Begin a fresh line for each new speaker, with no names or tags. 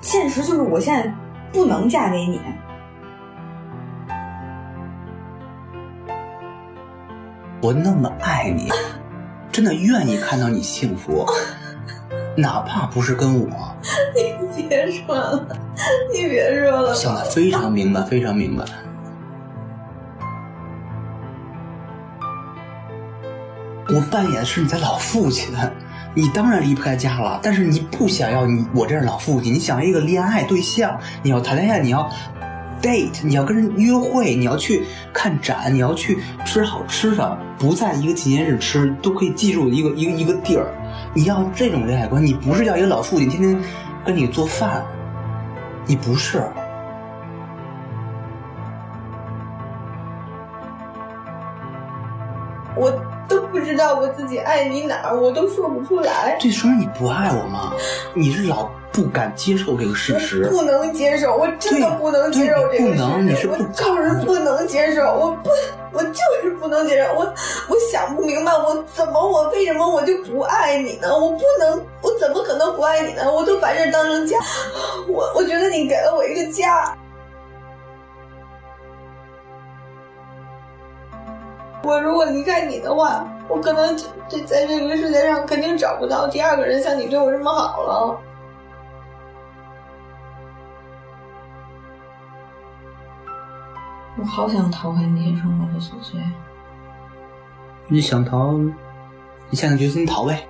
现实就是我现在不能嫁给你。
我那么爱你，真的愿意看到你幸福，哪怕不是跟我。
你别说了，你别说了。
想的非常明白，非常明白。我扮演的是你的老父亲，你当然离不开家了。但是你不想要你我这样老父亲，你想要一个恋爱对象，你要谈恋爱，你要。date，你要跟人约会，你要去看展，你要去吃好吃的，不在一个纪念日吃，都可以记住一个一个一个地儿。你要这种恋爱观，你不是要一个老父亲天天跟你做饭，你不是。
我都不知道我自己爱你哪儿，我都说不出来。
这说明你不爱我吗？你是老。不敢接受这个事实，
不能接受，我真的不能接受这个事实，我就是不能接受，我不，我就是不能接受，我我想不明白，我怎么，我为什么我就不爱你呢？我不能，我怎么可能不爱你呢？我都把这当成家，我我觉得你给了我一个家，我如果离开你的话，我可能这在这个世界上肯定找不到第二个人像你对我这么好了。我好想逃开那些生活的琐碎。
你想逃，你下定决心逃呗。